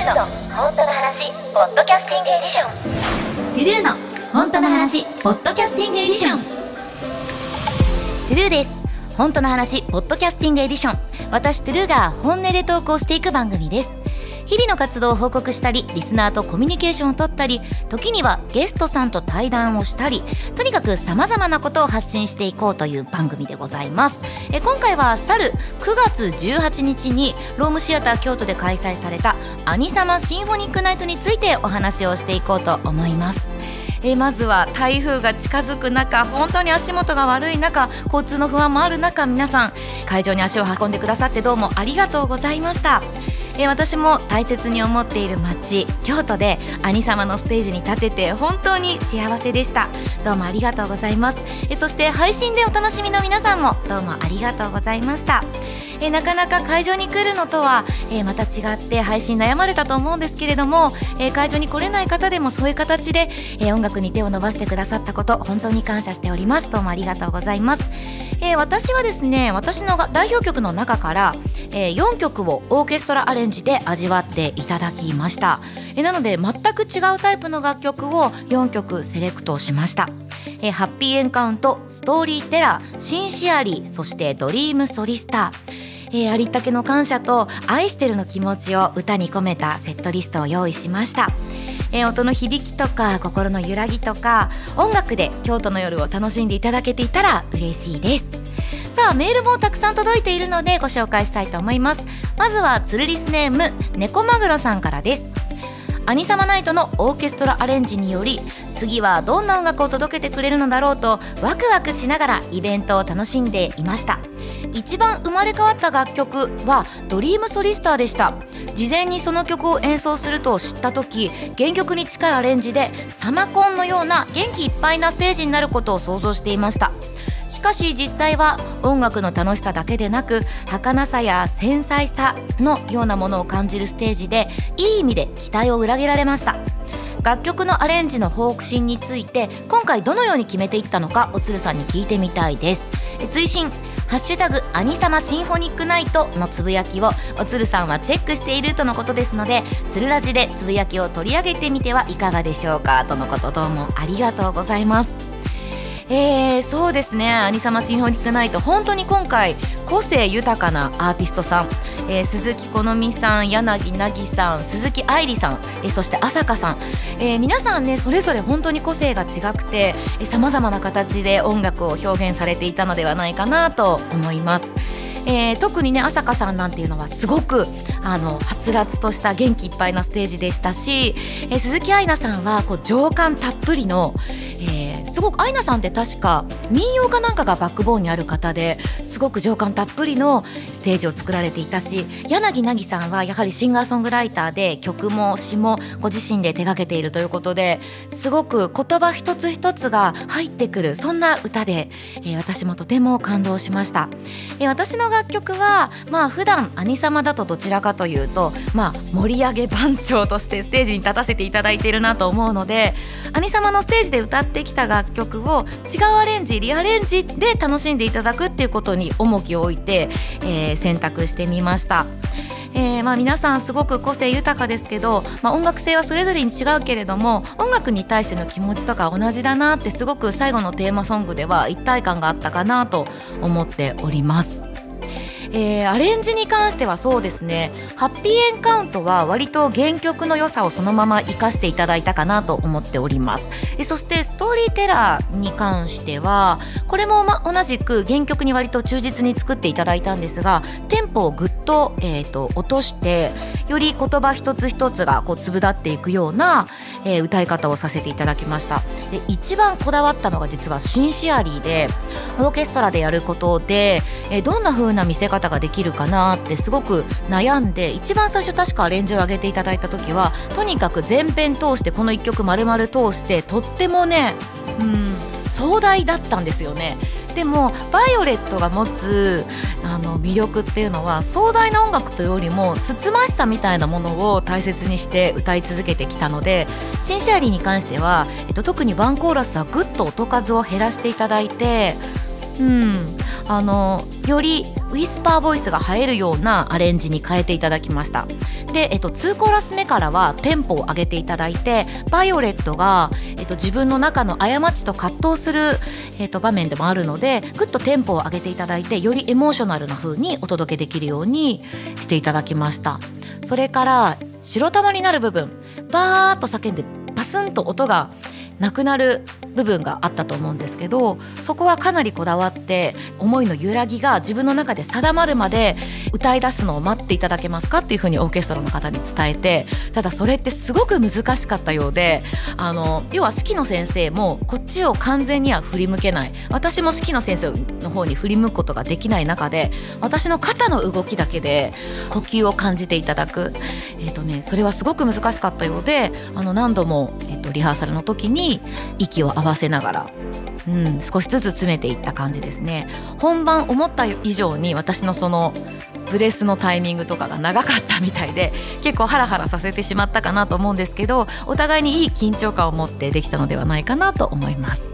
トゥルーの本当の話ポッドキャスティングエディション。トゥルーの本当の話ポッドキャスティングエディション。トゥルーです。本当の話ポッドキャスティングエディション。私トゥルーが本音で投稿していく番組です日々の活動を報告したりリスナーとコミュニケーションを取ったり時にはゲストさんと対談をしたりとにかくさまざまなことを発信していこうという番組でございます。え今回は去る9月18日にロームシアター京都で開催された「アニサマシンフォニックナイト」についてお話をしていこうと思います。えまずは台風が近づく中本当に足元が悪い中交通の不安もある中皆さん会場に足を運んでくださってどうもありがとうございました。え私も大切に思っている街京都で兄様のステージに立てて本当に幸せでした。どうもありがとうございます。えそして配信でお楽しみの皆さんもどうもありがとうございました。えなかなか会場に来るのとは、えまた違って配信悩まれたと思うんですけれども、え会場に来れない方でもそういう形で、え音楽に手を伸ばしてくださったこと本当に感謝しております。どうもありがとうございます。えー、私はですね私の代表曲の中から、えー、4曲をオーケストラアレンジで味わっていただきました、えー、なので全く違うタイプの楽曲を4曲セレクトしました、えー、ハッピーエンカウントストーリーテラーシンシアリーそしてドリームソリスター。えー、ありったけの感謝と愛してるの気持ちを歌に込めたセットリストを用意しました、えー、音の響きとか心の揺らぎとか音楽で京都の夜を楽しんでいただけていたら嬉しいです。さあメールもたくさん届いているのでご紹介したいと思います。まずはツルリスネーム猫マグロさんからです。アニサマナイトのオーケストラアレンジにより次はどんな音楽を届けてくれるのだろうとワクワクしながらイベントを楽しんでいました。一番生まれ変わった楽曲はドリームソリスターでした。事前にその曲を演奏すると知った時原曲に近いアレンジでサマコンのような元気いっぱいなステージになることを想像していました。しかし実際は音楽の楽しさだけでなく儚さや繊細さのようなものを感じるステージでいい意味で期待を裏切られました。楽曲のアレンジの方針について今回どのように決めていったのかおつるさんに聞いてみたいです。追伸。ハッシュタグアニサマシンフォニックナイトのつぶやきをおつるさんはチェックしているとのことですのでつるラジでつぶやきを取り上げてみてはいかがでしょうかとのことどうもありがとうございます。えー、そうですね「アニサマシンフォニックナイト」本当に今回個性豊かなアーティストさん、えー、鈴木好美さん柳凪さん鈴木愛理さん、えー、そして朝香さん、えー、皆さんねそれぞれ本当に個性が違くてさまざまな形で音楽を表現されていたのではないかなと思います。えー、特にね朝香さんなんていうのはすごくあのはつらつとした元気いっぱいなステージでしたし、えー、鈴木愛菜さんはこう情感たっぷりの、えーすごくアイナさんって確か民謡かなんかがバックボーンにある方ですごく情感たっぷりのステージを作られていたし柳凪さんはやはりシンガーソングライターで曲も詩もご自身で手がけているということですごく言葉一つ一つが入ってくるそんな歌で、えー、私もとても感動しました、えー、私の楽曲はまあ普段兄様だとどちらかというとまあ盛り上げ番長としてステージに立たせていただいているなと思うので兄様のステージで歌ってきた楽曲を違うアレンジリアレンジで楽しんでいただくっていうことに重きを置いて、えー、選択してみました。えー、まあ、皆さんすごく個性豊かですけど、まあ、音楽性はそれぞれに違うけれども音楽に対しての気持ちとか同じだなってすごく最後のテーマソングでは一体感があったかなと思っております。えー、アレンジに関してはそうですね。ハッピーエンカウントは割と原曲の良さをそのまま生かしていただいたかなと思っております。えそしてストーリーテラーに関してはこれもま同じく原曲に割と忠実に作っていただいたんですがテンポをぐっと,、えーと、落としてより言葉一つ一つがこう粒立っていくような、えー、歌い方をさせていただきました。で一番こだわったのが実はシンシアリーでオーケストラでやることで、えー、どんな風な見せ方方ができるかなってすごく悩んで一番最初確かアレンジを上げていただいた時はとにかく全編通してこの1曲丸々通してとってもねうん壮大だったんですよね。でもバイオレットが持つあの魅力っていうのは壮大な音楽というよりもつつましさみたいなものを大切にして歌い続けてきたのでシンシアリーに関しては、えっと、特にワンコーラスはぐっと音数を減らしていただいてうん。あのよりウィスパーボイスが映えるようなアレンジに変えていただきました。で、えっと、2コーラス目からはテンポを上げていただいてバイオレットが、えっと、自分の中の過ちと葛藤する、えっと、場面でもあるのでぐっとテンポを上げていただいてよりエモーショナルな風にお届けできるようにしていただきました。それから白玉になる部分。バーッと叫んでパスンと音がなくなる部分があったと思うんですけどそこはかなりこだわって思いの揺らぎが自分の中で定まるまで歌い出すのを待っていただけますかっていうふうにオーケストラの方に伝えてただそれってすごく難しかったようであの要は指揮の先生もこっちを完全には振り向けない。私も指揮の先生の方に振り向くことができない中で私の肩の動きだけで呼吸を感じていただく、えーとね、それはすごく難しかったようであの何度も、えーとリハーサルの時に息を合わせながら、うん、少しずつ詰めていった感じですね。本番思った以上に私のそのブレスのタイミングとかが長かったみたいで結構ハラハラさせてしまったかなと思うんですけどお互いにいい緊張感を持ってできたのではないかなと思います。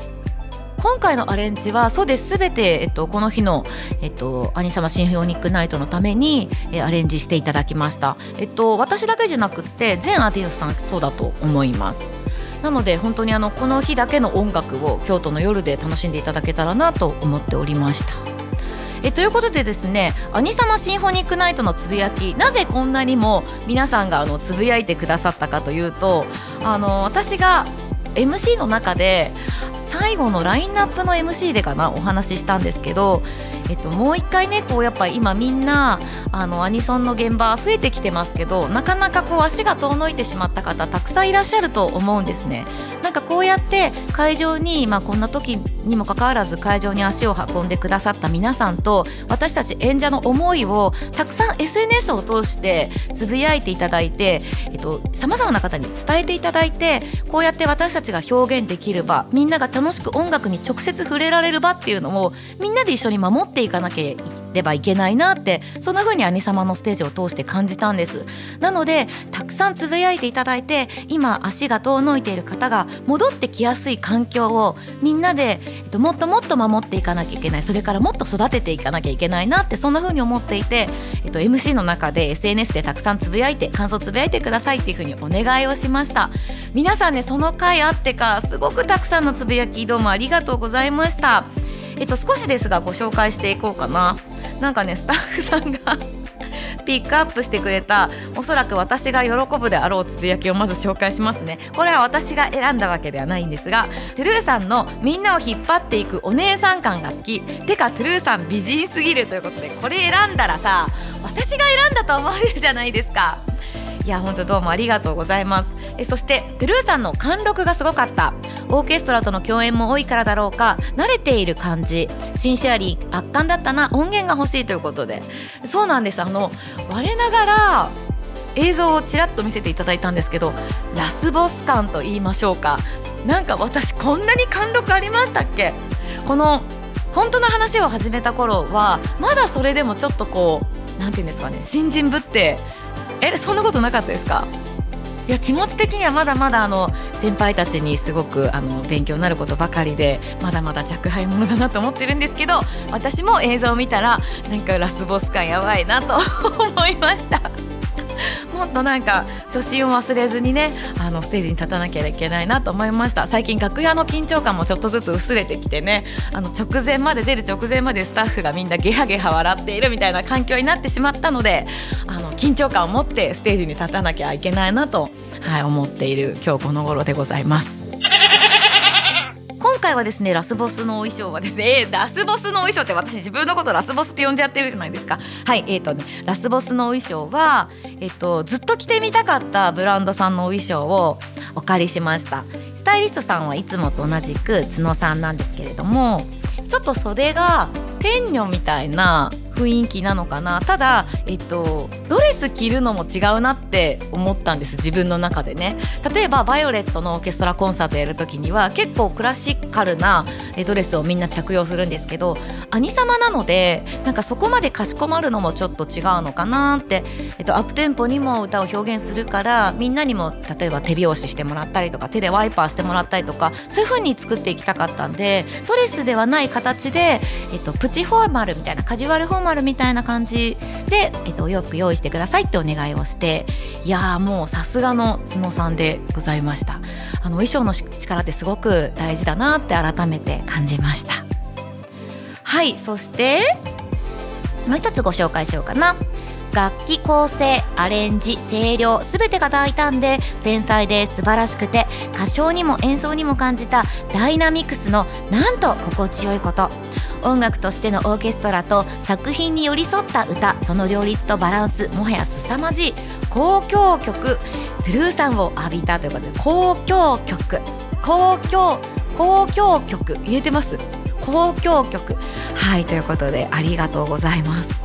今回のアレンジはそうです全て、えっと、この日の、えっと、兄様シンフォニックナイトのために、えアレンジしていただきました、えっと、私だけじゃなくって全アーティストさんそうだと思います。なので本当にあのこの日だけの音楽を京都の夜で楽しんでいただけたらなと思っておりました。えということでですね「兄様シンフォニックナイト」のつぶやきなぜこんなにも皆さんがあのつぶやいてくださったかというとあの私が MC の中で最後のラインナップの MC でかなお話ししたんですけどえっと、もう一回ねこうやっぱ今みんなあのアニソンの現場増えてきてますけどなかなかこう足が遠のいてしまった方たくさんいらっしゃると思うんですね。かこうやって会場に、まあ、こんな時にもかかわらず会場に足を運んでくださった皆さんと私たち演者の思いをたくさん SNS を通してつぶやいていただいてさまざまな方に伝えていただいてこうやって私たちが表現できる場みんなが楽しく音楽に直接触れられる場っていうのをみんなで一緒に守っていかなきゃいけないればいけないなってそんな風に兄様のステージを通して感じたんです。なのでたくさんつぶやいていただいて今足が遠のいている方が戻ってきやすい環境をみんなで、えっと、もっともっと守っていかなきゃいけないそれからもっと育てていかなきゃいけないなってそんな風に思っていて、えっと、MC の中で SNS でたくさんつぶやいて感想つぶやいてくださいっていう風にお願いをしました。皆さんねその回あってかすごくたくさんのつぶやきどうもありがとうございました。えっと少しですがご紹介していこうかな。なんかねスタッフさんがピックアップしてくれたおそらく私が喜ぶであろうつぶやきをまず紹介しますね。これは私が選んだわけではないんですがトゥルーさんのみんなを引っ張っていくお姉さん感が好き。てかトゥルーさん美人すぎるということでこれ選んだらさ私が選んだと思われるじゃないですか。いや本当どうもありがとうございます。えそしてトゥルーさんの貫禄がすごかった。オーケストラとの共演も多いからだろうか慣れている感じ。シンシアリー圧巻だったな音源が欲しいということで。そうなんです。あの我ながら映像をちらっと見せていただいたんですけどラスボス感と言いましょうか。なんか私こんなに貫禄ありましたっけ？この本当の話を始めた頃はまだそれでもちょっとこう何て言うんですかね新人ぶってえそんなことなかったですか？いや気持ち的にはまだまだあの先輩たちにすごくあの勉強になることばかりでまだまだ若輩者だなと思ってるんですけど私も映像を見たらなんかラスボス感やばいなと思いました。もっとなんか初心を忘れずにねあのステージに立たなきゃいけないなと思いました最近楽屋の緊張感もちょっとずつ薄れてきてねあの直前まで出る直前までスタッフがみんなゲハゲハ笑っているみたいな環境になってしまったのであの緊張感を持ってステージに立たなきゃいけないなと、はい、思っている今日この頃でございます。今回はですねラスボスのお衣装はですね、ラスボスのお衣装って私自分のことラスボスって呼んじゃってるじゃないですか。はいえーとねラスボスのお衣装はえっ、ー、とずっと着てみたかったブランドさんのお衣装をお借りしました。スタイリストさんはいつもと同じく角さんなんですけれどもちょっと袖が天女みたいな雰囲気なのかな。ただ、えっと、ドレス着るのも違うなって思ったんです自分の中でね。例えばバイオレットのオーケストラコンサートやる時には結構クラシカルなドレスをみんな着用するんですけど兄様なのでなんかそこまでかしこまるのもちょっと違うのかなって、えっと、アップテンポにも歌を表現するからみんなにも例えば手拍子してもらったりとか手でワイパーしてもらったりとかそういう風に作っていきたかったんでドレスではない形で、えっと、プチフォーマルみたいなカジュアルフォーマルみたいな感じで、えっと、お洋服用意してくださいってお願いをしていやーもうさすがの角さんでございました。あの衣装の力ってすごく大事だなって改めて感じました。はいそしてもう一つご紹介しようかな。楽器構成アレンジ声量全てが大胆で繊細で素晴らしくて歌唱にも演奏にも感じたダイナミクスのなんと心地よいこと。音楽としてのオーケストラと作品に寄り添った歌その両立とバランスもはや凄まじい交響曲トゥルーさんを浴びたということで交響曲。交響交響曲言えてます？交響曲はいということでありがとうございます。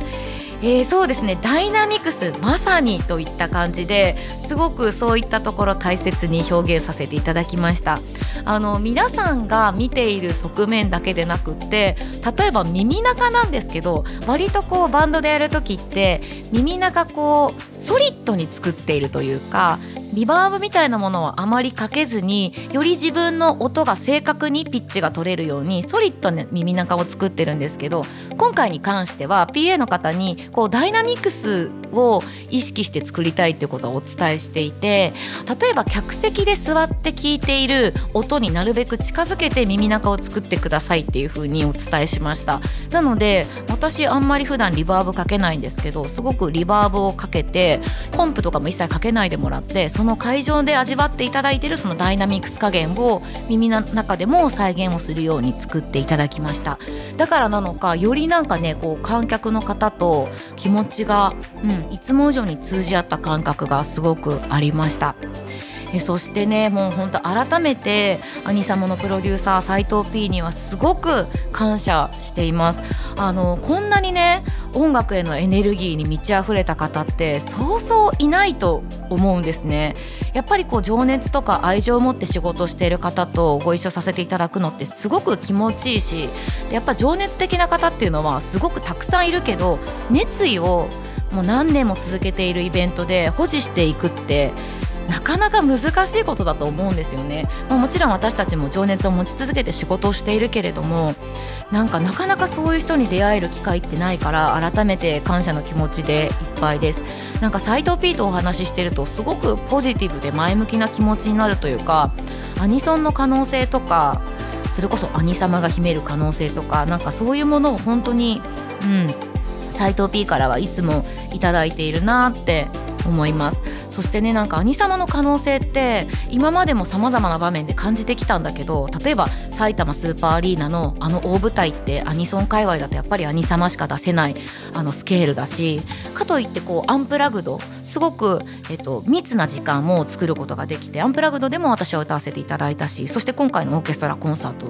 えー、そうですねダイナミクスまさにといった感じですごくそういったところ大切に表現させていただきました。あの皆さんが見ている側面だけでなくって例えば耳中なんですけど割とこうバンドでやる時って耳中こうソリッドに作っているというかリバーブみたいなものをあまりかけずにより自分の音が正確にピッチが取れるようにソリッドな耳中を作ってるんですけど今回に関しては PA の方にこうダイナミクスを意識して作りたいっていうことをお伝えしていて例えば客席で座って聞いている音になるべく近づけて耳中を作ってくださいっていうふうにお伝えしました。なので私あんまり普段リバーブかけないんですけどすごくリバーブをかけてコンプとかも一切かけないでもらってその会場で味わっていただいているそのダイナミクス加減を耳の中でも再現をするように作っていただきました。だからなのかよりなんかねこう観客の方と気持ちが、うん、いつも以上に通じ合った感覚がすごくありました。えそしてねもうほんと改めて兄様のプロデューサー斉藤 P にはすごく感謝しています。あのこんなにね音楽へのエネルギーに満ち溢れた方ってそうそういないと思うんですね。やっぱりこう情熱とか愛情を持って仕事している方とご一緒させていただくのってすごく気持ちいいしやっぱ情熱的な方っていうのはすごくたくさんいるけど熱意をもう何年も続けているイベントで保持していくってなかなか難しいことだと思うんですよね、まあ、もちろん私たちも情熱を持ち続けて仕事をしているけれどもなんかなかなかそういう人に出会える機会ってないから改めて感謝の気持ちでいっぱいです。なんか斎藤 P とお話ししてるとすごくポジティブで前向きな気持ちになるというかアニソンの可能性とかそれこそ兄様が秘める可能性とかなんかそういうものを本当にうん斎藤 P からはいつもいただいているなって思います。そしてねなんか兄様の可能性って今までもさまざまな場面で感じてきたんだけど例えば埼玉スーパーアリーナのあの大舞台ってアニソン界隈だとやっぱり兄様しか出せないあのスケールだしかといってこうアンプラグドすごく、えっと、密な時間も作ることができてアンプラグドでも私は歌わせていただいたしそして今回のオーケストラコンサート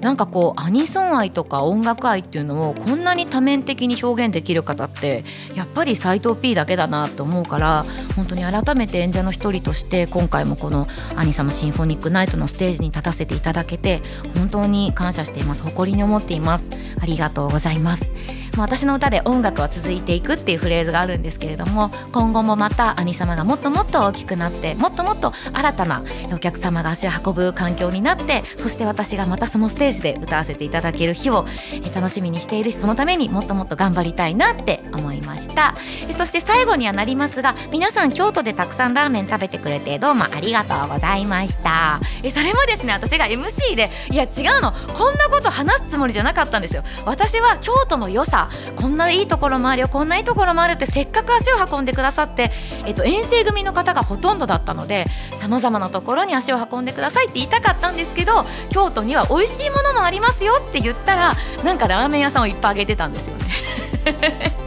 なんかこうアニソン愛とか音楽愛っていうのをこんなに多面的に表現できる方ってやっぱり斎藤 P だけだなと思うから本当に改改めて演者の一人として今回もこの「兄様シンフォニックナイト」のステージに立たせていただけて本当に感謝しています。誇りに思っています。ありがとうございます。私の歌で音楽は続いていくっていうフレーズがあるんですけれども今後もまた兄様がもっともっと大きくなってもっともっと新たなお客様が足を運ぶ環境になってそして私がまたそのステージで歌わせていただける日を楽しみにしているしそのためにもっともっと頑張りたいなって思いました。そして最後にはなりますが皆さん京都でたくさんラーメン食べてくれてどうもありがとうございました。それもですね私が MC でいや違うの。こんなこと話すつもりじゃなかったんですよ。私は京都の良さこんないいところもあるよこんないいところもあるってせっかく足を運んでくださって、えっと、遠征組の方がほとんどだったのでさまざまなところに足を運んでくださいって言いたかったんですけど京都には美味しいものもありますよって言ったらなんかラーメン屋さんをいっぱいあげてたんですよね。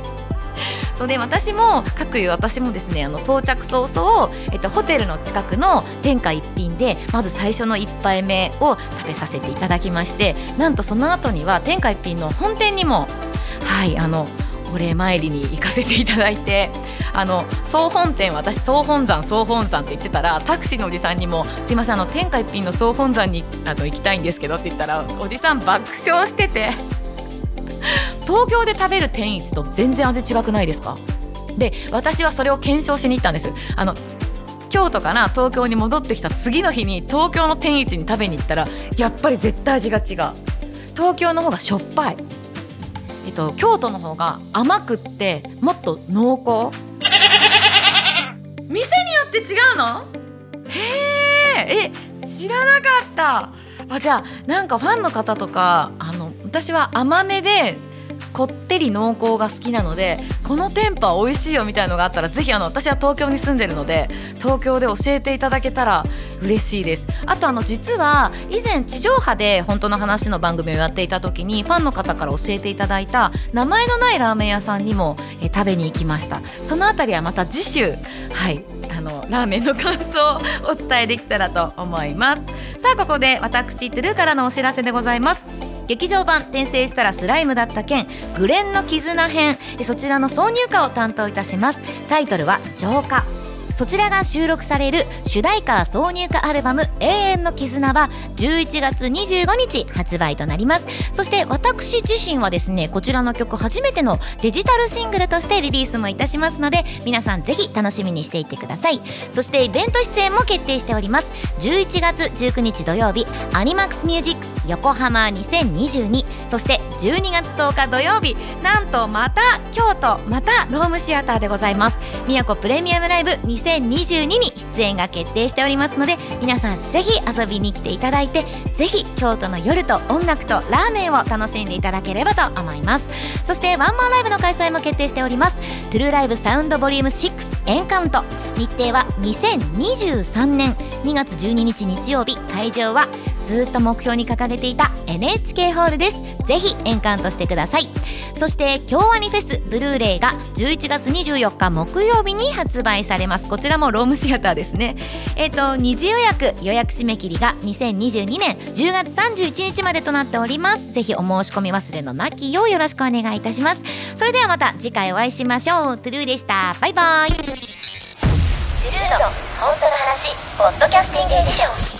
そうで私も各いう私もですねあの到着早々、えっと、ホテルの近くの天下一品でまず最初の1杯目を食べさせていただきましてなんとその後には天下一品の本店にもはいあのお礼参りに行かせていただいてあの総本店私総本山総本山って言ってたらタクシーのおじさんにも「すいませんあの天下一品の総本山にあの行きたいんですけど」って言ったらおじさん爆笑してて東京で食べる天一と全然味違くないですか？で私はそれを検証しに行ったんです。あの京都から東京に戻ってきた次の日に東京の天一に食べに行ったらやっぱり絶対味が違う。東京の方がしょっぱい。えっと、京都の方が甘くってもっと濃厚？店によって違うの？へええ知らなかった。あじゃあなんかファンの方とかあの私は甘めでこってり濃厚が好きなのでこの店舗は美味しいよみたいのがあったらぜひあの私は東京に住んでるので東京で教えていただけたら嬉しいです。あとあの実は以前地上波で本当の話の番組をやっていた時にファンの方から教えていただいた名前のないラーメン屋さんにもえ食べに行きました。そのあたりはまた次週はいあのラーメンの感想をお伝えできたらと思います。さあここで私トゥルーからのお知らせでございます。劇場版転生したらスライムだった件グレンの絆編そちらの挿入歌を担当いたします。タイトルは浄化。そちらが収録される主題歌挿入歌アルバム「永遠の絆」は11月25日発売となります。そして私自身はですねこちらの曲初めてのデジタルシングルとしてリリースもいたしますので皆さんぜひ楽しみにしていてください。そしてイベント出演も決定しております。11月19日土曜日アニマックスミュージック横浜2022そして12月10日土曜日なんとまた京都またロームシアターでございます。宮古プレミアムライブ2022に出演が決定しておりますので皆さんぜひ遊びに来ていただいてぜひ京都の夜と音楽とラーメンを楽しんでいただければと思います。そしてワンマンライブの開催も決定しております。トゥルーライブサウンドボリューム6エンカウント。日程は2023年2月12日日曜日。会場はずっと目標に掲げていた NHK ホールです。ぜひエンカウントしてください。そして京アニフェスブルーレイが11月24日木曜日に発売されます。こちらもロームシアターですね。えっ、ー、と二次予約予約締め切りが2022年10月31日までとなっております。ぜひお申し込み忘れのなきようよろしくお願いいたします。それではまた次回お会いしましょう。トゥルーでした。バイバイ。トゥルーの本当の話ポッドキャスティングエディション。